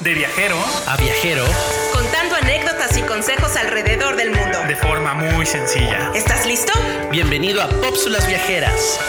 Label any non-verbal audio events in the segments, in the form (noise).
De viajero a viajero, contando anécdotas y consejos alrededor del mundo. de forma muy sencilla. ¿Estás listo? bienvenido a Pópsulas Viajeras.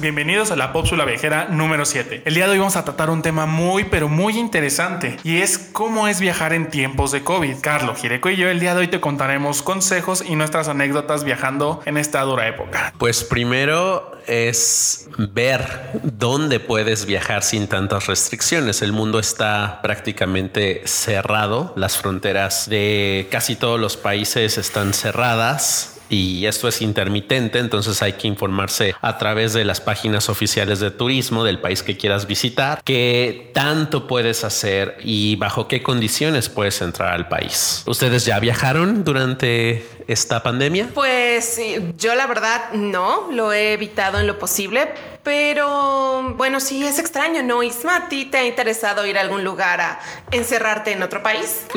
Bienvenidos a la Pópsula Viajera número 7. El día de hoy vamos a tratar un tema muy pero muy interesante y es cómo es viajar en tiempos de COVID. Carlos Gireco y yo el día de hoy te contaremos consejos y nuestras anécdotas viajando en esta dura época. Pues primero es ver dónde puedes viajar sin tantas restricciones. El mundo está prácticamente cerrado, las fronteras de casi todos los países están cerradas. Y esto es intermitente, entonces hay que informarse a través de las páginas oficiales de turismo del país que quieras visitar, qué tanto puedes hacer y bajo qué condiciones puedes entrar al país. ¿Ustedes ya viajaron durante esta pandemia? Pues yo la verdad no, lo he evitado en lo posible, pero bueno, sí es extraño, ¿no? Isma, ¿a ti te ha interesado ir a algún lugar a encerrarte en otro país? (laughs)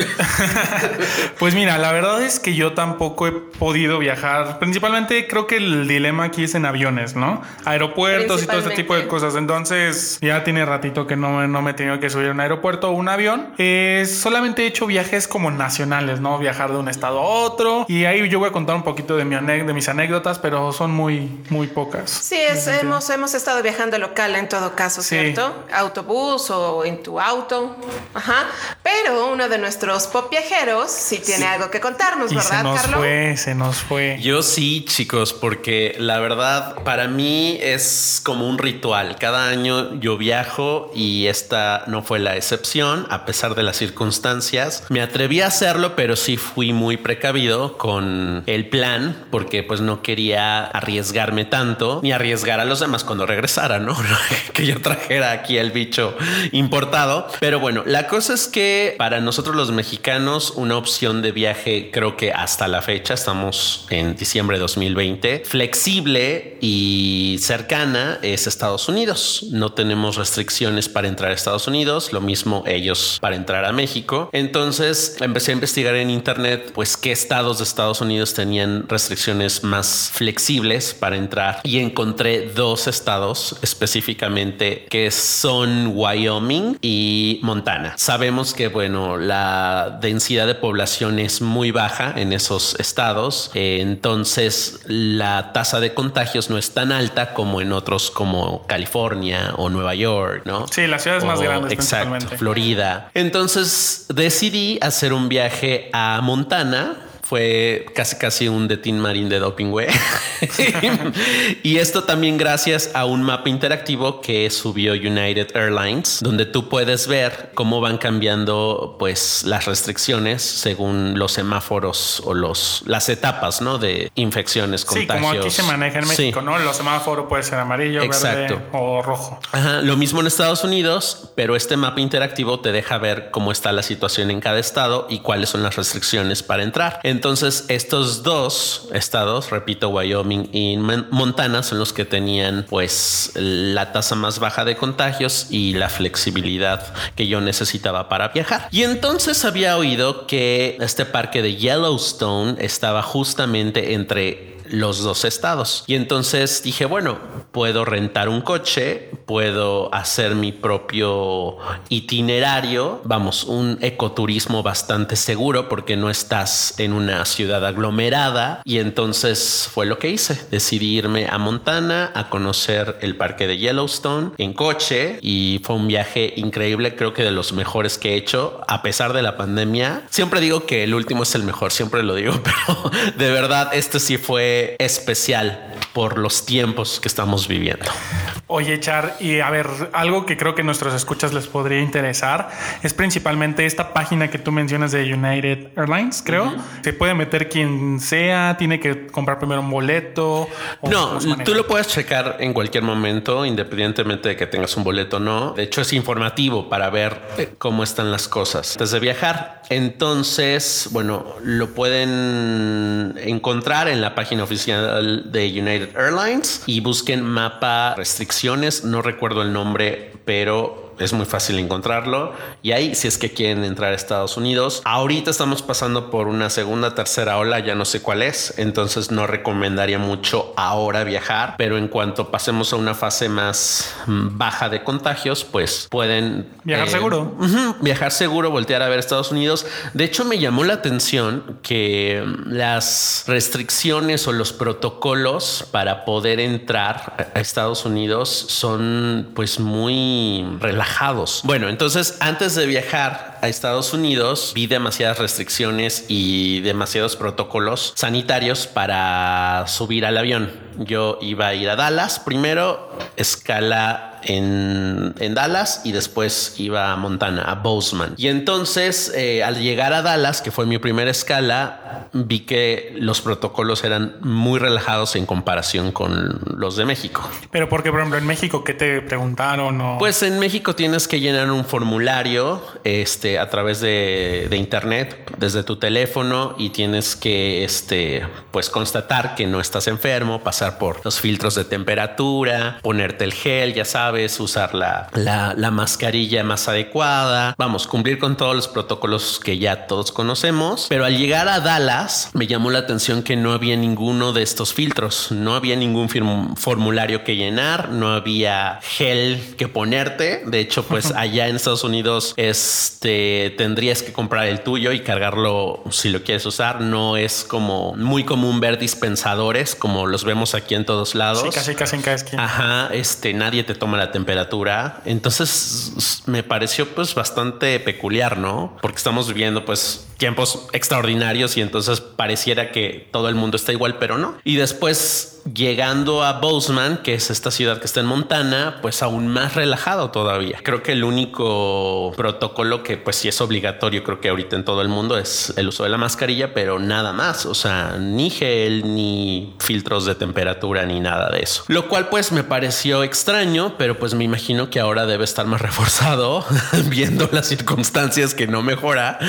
Pues mira, la verdad es que yo tampoco he podido viajar. Principalmente creo que el dilema aquí es en aviones, ¿no? Aeropuertos y todo este tipo de cosas. Entonces ya tiene ratito que no, no me he tenido que subir a un aeropuerto o un avión. Eh, solamente he hecho viajes como nacionales, ¿no? Viajar de un estado a otro. Y ahí yo voy a contar un poquito de, mi ane- de mis anécdotas, pero son muy, muy pocas. Sí, es, hemos, hemos estado viajando local en todo caso, Sí. ¿cierto? Autobús o en tu auto. Ajá. Pero uno de nuestros pop viajeros sí tiene algo que contarnos, Y ¿verdad, se nos Carlos? fue, se nos fue. Yo sí, chicos, porque la verdad para mí es como un ritual. Cada año yo viajo y esta no fue la excepción, a pesar de las circunstancias. Me atreví a hacerlo, pero sí fui muy precavido con el plan, porque pues no quería arriesgarme tanto ni arriesgar a los demás cuando regresara, (laughs) ¿no? que yo trajera aquí el bicho importado. Pero bueno, la cosa es que para nosotros los mexicanos una opción de viaje creo que hasta la fecha, estamos en diciembre de 2020, flexible y cercana es Estados Unidos. No tenemos restricciones para entrar a Estados Unidos, lo mismo ellos para entrar a México. Entonces empecé a investigar en internet pues qué estados de Estados Unidos tenían restricciones más flexibles para entrar y encontré dos estados específicamente que son Wyoming y Montana. Sabemos que bueno, la densidad de población es muy baja en esos estados, eh, entonces la tasa de contagios no es tan alta como en otros como California o Nueva York, ¿no? Sí, las ciudades más O- grandes Exacto. Florida. Entonces decidí hacer un viaje a Montana. Fue casi casi un de Tin Marín de doping, güey. (laughs) y esto también gracias a un mapa interactivo que subió United Airlines, donde tú puedes ver cómo van cambiando pues las restricciones según los semáforos o los las etapas, ¿no? De infecciones, Sí, contagios. como aquí se maneja en Sí. México, ¿no? Los semáforos puede ser amarillo, Exacto. verde o rojo. Ajá, lo mismo en Estados Unidos, pero este mapa interactivo te deja ver cómo está la situación en cada estado y cuáles son las restricciones para entrar. Entonces, estos dos estados, repito, Wyoming y Mon- Montana, son los que tenían pues la tasa más baja de contagios y la flexibilidad que yo necesitaba para viajar. Y entonces había oído que este parque de Yellowstone estaba justamente entre los dos estados. Y entonces dije, bueno, puedo rentar un coche, puedo hacer mi propio itinerario, vamos, un ecoturismo bastante seguro porque no estás en una ciudad aglomerada. Y entonces fue lo que hice. Decidí irme a Montana a conocer el parque de Yellowstone en coche y fue un viaje increíble, creo que de los mejores que he hecho a pesar de la pandemia. Siempre digo que el último es el mejor, siempre lo digo, (laughs) pero de verdad este sí fue especial por los tiempos que estamos viviendo. Oye, Char, y a ver, algo que creo que nuestros escuchas les podría interesar es principalmente esta página que tú mencionas de United Airlines, creo. Se puede meter quien sea, tiene que comprar primero un boleto. o No, tú lo puedes checar en cualquier momento, independientemente de que tengas un boleto o no. De hecho, es informativo para ver eh, cómo están las cosas antes de viajar. Entonces, bueno, lo pueden encontrar en la página oficial de United Airlines y busquen mapa restricciones. No recuerdo el nombre, pero es muy fácil encontrarlo. Y ahí, si es que quieren entrar a Estados Unidos, ahorita estamos pasando por una segunda, tercera ola, ya no sé cuál es, entonces no recomendaría mucho ahora viajar, pero en cuanto pasemos a una fase más mm, baja de contagios, pues pueden viajar eh, seguro. viajar seguro, voltear a ver Estados Unidos. De hecho, me llamó la atención que mm, las restricciones o los protocolos para poder entrar a Estados Unidos son pues muy relajados. Bueno, entonces antes de viajar a Estados Unidos vi demasiadas restricciones y demasiados protocolos sanitarios para subir al avión. Yo iba a ir a Dallas primero, escala en, Dallas y después iba a Montana, a Bozeman. Y entonces, eh, al llegar a Dallas, que fue mi primera escala, vi que los protocolos eran muy relajados en comparación con los de México. Pero porque, por ejemplo, en México, ¿qué te preguntaron? O... Pues en México tienes que llenar un formulario este, a través de, de internet, desde tu teléfono, y tienes que este, pues, constatar que no estás enfermo, pasar por los filtros de temperatura, ponerte el gel, ya sabes usar la, la, mascarilla más adecuada, vamos, cumplir con todos los protocolos que ya todos conocemos. Pero al llegar a Dallas, me llamó la atención que no había ninguno de estos filtros, no había ningún formulario que llenar, no había gel que ponerte. De hecho, pues allá en Estados Unidos, este tendrías que comprar el tuyo y cargarlo si lo quieres usar. No es como muy común ver dispensadores como los vemos aquí en todos lados. Sí, casi casi en cada esquina. Ajá, este nadie te toma la temperatura. Entonces me pareció pues bastante peculiar, ¿no? Porque estamos viviendo pues tiempos extraordinarios y entonces pareciera que todo el mundo está igual, pero no. Y después llegando a Bozeman, que es esta ciudad que está en Montana, pues aún más relajado todavía. Creo que el único protocolo que pues sí es obligatorio, creo que ahorita en todo el mundo es el uso de la mascarilla, pero nada más, o sea, ni gel, ni filtros de temperatura, ni nada de eso. Lo cual pues me pareció extraño, pero pues me imagino que ahora debe estar más (laughs) reforzado viendo las circunstancias que no mejora.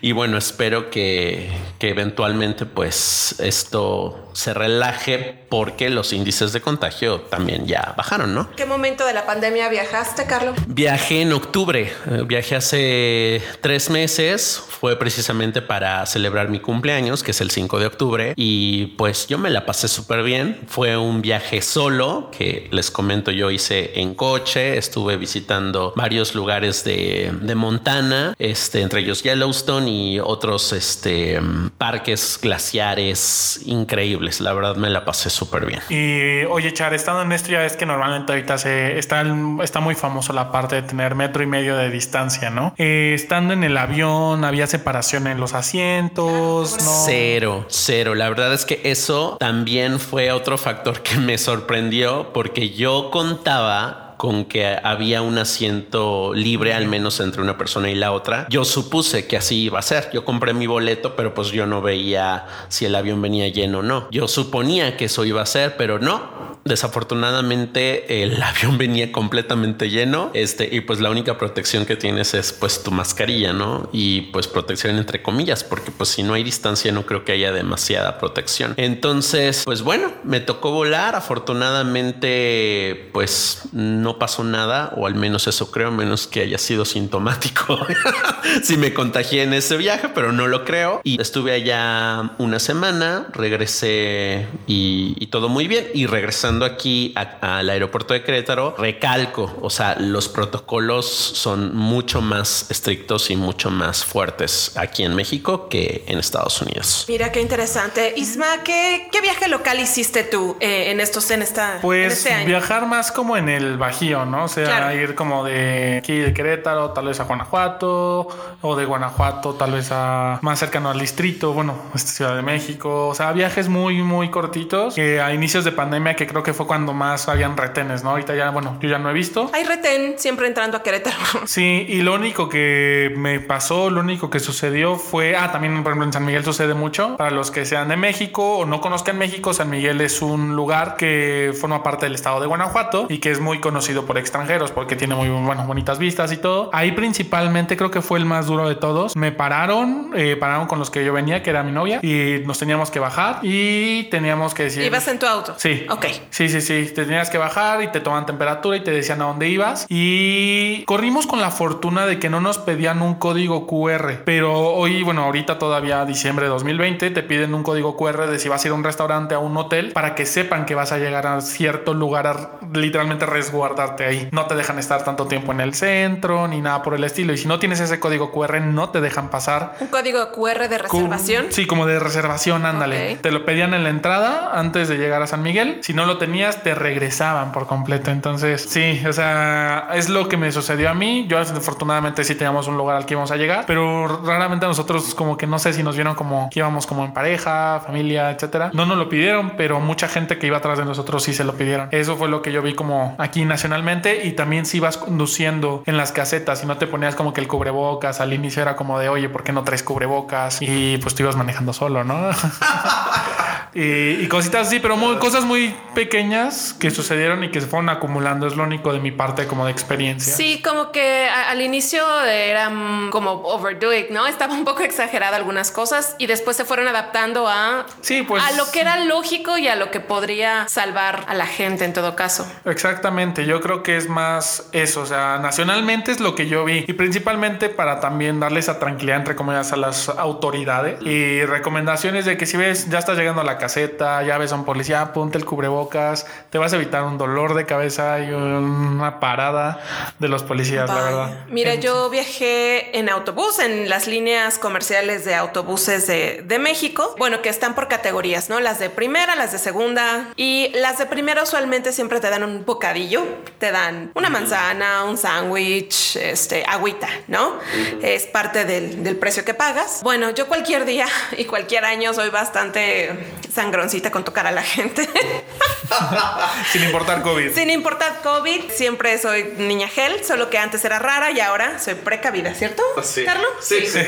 Y bueno, espero que, que eventualmente pues esto se relaje porque los índices de contagio también ya bajaron, ¿no? ¿Qué momento de la pandemia viajaste, Carlos? Viajé en octubre, eh, viajé hace tres meses, fue precisamente para celebrar mi cumpleaños, que es el 5 de octubre, y pues yo me la pasé súper bien. Fue un viaje solo, que les comento yo hice en coche, estuve visitando varios lugares de, de Montana, este, entre ellos Yellowstone y otros este, parques glaciares increíbles la verdad me la pasé súper bien. Y oye, Char, estando en esto ya es que normalmente ahorita se está, está muy famoso la parte de tener metro y medio de distancia, ¿no? Eh, estando en el avión, había separación en los asientos, ¿no? Cero, cero. La verdad es que eso también fue otro factor que me sorprendió porque yo contaba con que había un asiento libre al menos entre una persona y la otra. Yo supuse que así iba a ser. Yo compré mi boleto, pero pues yo no veía si el avión venía lleno o no. Yo suponía que eso iba a ser, pero no. Desafortunadamente el (laughs) avión venía completamente lleno, este y pues la única protección que tienes es pues tu mascarilla, ¿no? Y pues protección entre comillas, porque pues si no hay distancia no creo que haya demasiada protección. Entonces, pues bueno, me tocó volar, afortunadamente pues no pasó nada o al menos eso creo, menos que haya sido sintomático. (laughs) si me contagié en ese viaje, pero no lo creo y estuve allá una semana, regresé y, y todo muy bien y regresando aquí al aeropuerto de Querétaro, recalco, o sea, los protocolos son mucho más estrictos y mucho más fuertes aquí en México que en Estados Unidos. Mira qué interesante. Isma, ¿qué, qué viaje local hiciste tú eh, en estos en esta Pues este viajar más como en el Bajío, ¿no? O sea, ir como de aquí de Querétaro, tal vez a Guanajuato, o de Guanajuato, tal vez a más cercano al distrito, bueno, esta Ciudad de México. O sea, viajes muy, muy cortitos que a inicios de pandemia que creo que fue cuando más habían retenes, ¿no? Ahorita ya, bueno, yo ya no he visto. Hay retén siempre entrando a Querétaro. (laughs) Sí, y lo único que me pasó, lo único que sucedió fue, ah, también por ejemplo en San Miguel sucede mucho. Para los que sean de México o no conozcan México, San Miguel es un lugar que forma parte del estado de Guanajuato y que es muy conocido conocido por extranjeros porque tiene muy bueno, bonitas vistas y todo. Ahí principalmente creo que fue el más duro de todos. Me pararon, eh, pararon con los que yo venía, que era mi novia, y nos teníamos que bajar y teníamos que decir... ¿Ibas en tu auto? Sí. Ok. Sí, sí, sí. Te tenías que bajar y te toman temperatura y te decían a dónde ibas. Y corrimos con la fortuna de que no nos pedían un código QR. Pero hoy, bueno, ahorita todavía diciembre de 2020, te piden un código QR de si vas a ir a un restaurante, a un hotel, para que sepan que vas a llegar a cierto lugar literalmente resguardarte ahí. No te dejan estar tanto tiempo en el centro ni nada por el estilo. Y si no tienes ese código QR, no te dejan pasar. ¿Un código QR de reservación? Sí, como de reservación, ándale. Te lo pedían en la entrada antes de llegar a San Miguel. Si no lo tenías, te regresaban por completo. Entonces, sí, o sea, es lo que me sucedió a mí. Yo afortunadamente sí teníamos un lugar al que íbamos a llegar, pero raramente nosotros como que no sé si nos vieron como que íbamos como en pareja, familia, etcétera. No nos lo pidieron, pero mucha gente que iba atrás de nosotros sí se lo pidieron. Eso fue lo que yo vi como aquí nacionalmente y también si ibas conduciendo en las casetas y no te ponías como que el cubrebocas al inicio era como de, oye, ¿por qué no traes cubrebocas? Y pues tú ibas manejando solo, ¿no? (laughs) y, y cositas así, pero muy- cosas muy pequeñas que sucedieron y que se fueron acumulando. Es lo único de mi parte como de experiencia. Sí, como que a- al inicio era mm, como overdo it, ¿no? Estaba un poco exagerada algunas cosas y después se fueron adaptando a, Sí, pues. a lo que era lógico y a lo que podría salvar a la gente en todo caso. Exactamente, yo creo que es más eso, o sea, nacionalmente es lo que yo vi y principalmente para también darle esa tranquilidad entre comillas a las autoridades y recomendaciones de que si ves ya estás llegando a la caseta, ya ves a un policía, ponte el cubrebocas, te vas a evitar un dolor de cabeza y una parada de los policías, la verdad. Mira, yo viajé en autobús, en las líneas comerciales de autobuses de, de México. Bueno, que están por categorías, ¿no? Las de primera, las de segunda. Y las de primera usualmente siempre te dan un bocadillo. Te dan una manzana, un sándwich, este, agüita, ¿no? Es parte del, del precio que pagas. Bueno, yo cualquier día (laughs) y cualquier año soy bastante sangroncita con tocar a la gente. (laughs) Sin importar COVID. Sin importar COVID, siempre soy niña gel, solo que antes era rara y ahora soy precavida, ¿cierto? Sí. Carlos? Sí, sí.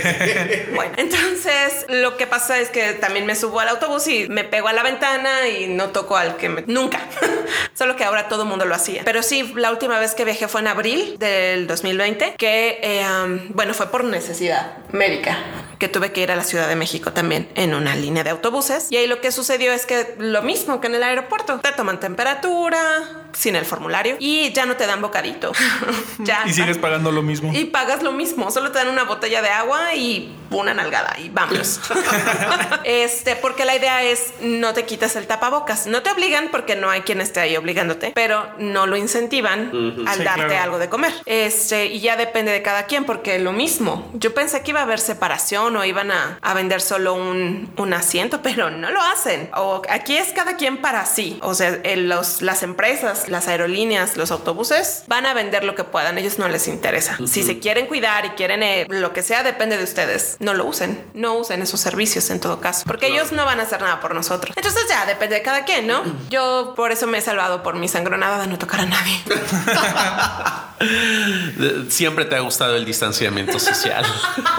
Bueno, entonces lo que pasa es que también me subo al autobús y me pego a la ventana y no toco al que me... Nunca. (laughs) Solo que ahora todo el mundo lo hacía. Pero sí, la última vez que viajé fue en abril del 2020, que, eh, um, bueno, fue por necesidad médica, que tuve que ir a la Ciudad de México también en una línea de autobuses. Y ahí lo que sucedió es que lo mismo que en el aeropuerto, te toman temperatura sin el formulario y ya no te dan bocadito. (laughs) ya. Y sigues pagando lo mismo. Y pagas lo mismo, solo te dan una botella de agua y una nalgada y vámonos. (laughs) (laughs) este, porque la idea es no te quitas el tapabocas. No te obligan porque no hay quien esté ahí obligándote, pero no lo incentivan al Sí, darte claro. algo de comer. Este, y ya depende de cada quien, porque lo mismo. Yo pensé que iba a haber separación o iban a, a vender solo un, un asiento, (laughs) pero no lo hacen. O aquí es cada quien para sí. O sea, los, las empresas, las aerolíneas, los autobuses van a vender lo que puedan. Ellos no les interesa. Si se quieren cuidar y quieren eh, lo que sea, depende de ustedes. No lo usen. No usen esos servicios en todo caso, porque ellos no van a hacer nada por nosotros. Entonces ya depende de cada quien, ¿no? Yo por eso me he salvado por mi sangronada de no tocar a nadie. (laughs) Siempre te ha gustado el distanciamiento social.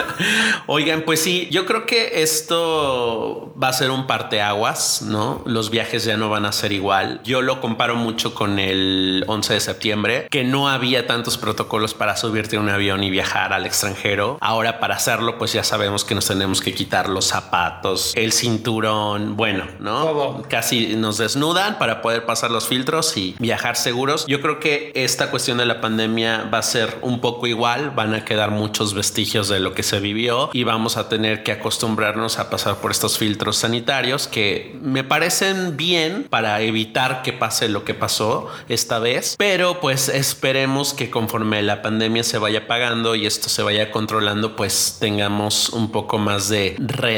(laughs) Oigan, pues sí, yo creo que esto va a ser un parteaguas, ¿no? Los viajes ya no van a ser igual. Yo lo comparo mucho con el 11 de septiembre, que no había tantos protocolos para subirte a un avión y viajar al extranjero. Ahora para hacerlo, pues ya sabemos que nos tenemos que quitar los zapatos, el cinturón, bueno, ¿no? Todo. Casi nos desnudan para poder pasar los filtros y viajar seguros. Yo creo que esta cuestión de la pandemia va a ser un poco igual, van a quedar muchos vestigios de lo que se vivió y vamos a tener que acostumbrarnos a pasar por estos filtros sanitarios que me parecen bien para evitar que pase lo que pasó esta vez, pero pues esperemos que conforme la pandemia se vaya pagando y esto se vaya controlando, pues tengamos un poco más de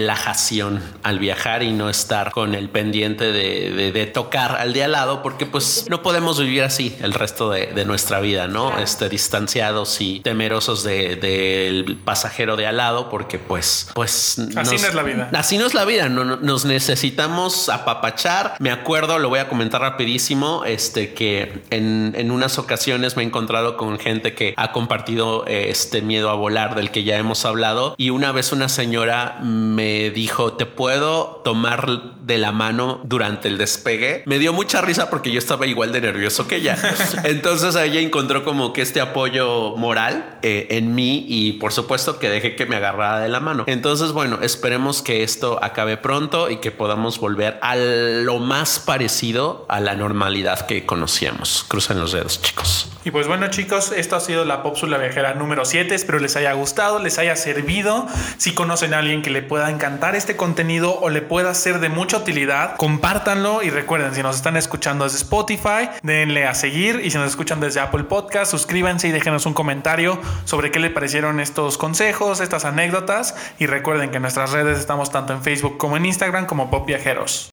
relajación al viajar y no estar con el pendiente de, de- de tocar al de al lado, porque pues no podemos vivir así el resto de, de nuestra vida, ¿no? Este, distanciados y temerosos de- del pasajero de al lado, porque pues pues, pues así no es la vida. Así no es la vida. No, nos necesitamos apapachar. Me acuerdo, lo voy a comentar rapidísimo, este que en, en unas ocasiones me he encontrado con gente que ha compartido eh, este miedo a volar del que ya hemos hablado y una vez una señora me dijo, ¿te puedo tomar de la mano durante el despegue? Me dio mucha risa porque yo estaba igual de nervioso que ella. (laughs) Entonces ella encontró como que este apoyo moral eh, en mí y por supuesto que dejé que me agarrara de la mano. Entonces, bueno, esperemos que esto acabe pronto y que podamos volver a lo más parecido a la normalidad que conocíamos. Crucen los dedos, chicos. Y pues bueno, chicos, esto ha sido la Popsula Viajera número 7. Espero les haya gustado, les haya servido. Si conocen a alguien que le pueda encantar este contenido o le pueda ser de mucha utilidad, compártanlo y recuerden, si nos están escuchando desde Spotify, denle a seguir y si nos escuchan desde Apple Podcast, suscríbanse y déjenos un comentario sobre qué le parecieron estos consejos, estas anécdotas y recuerden que en nuestras redes estamos tanto en Facebook como en Instagram como Pop Viajeros.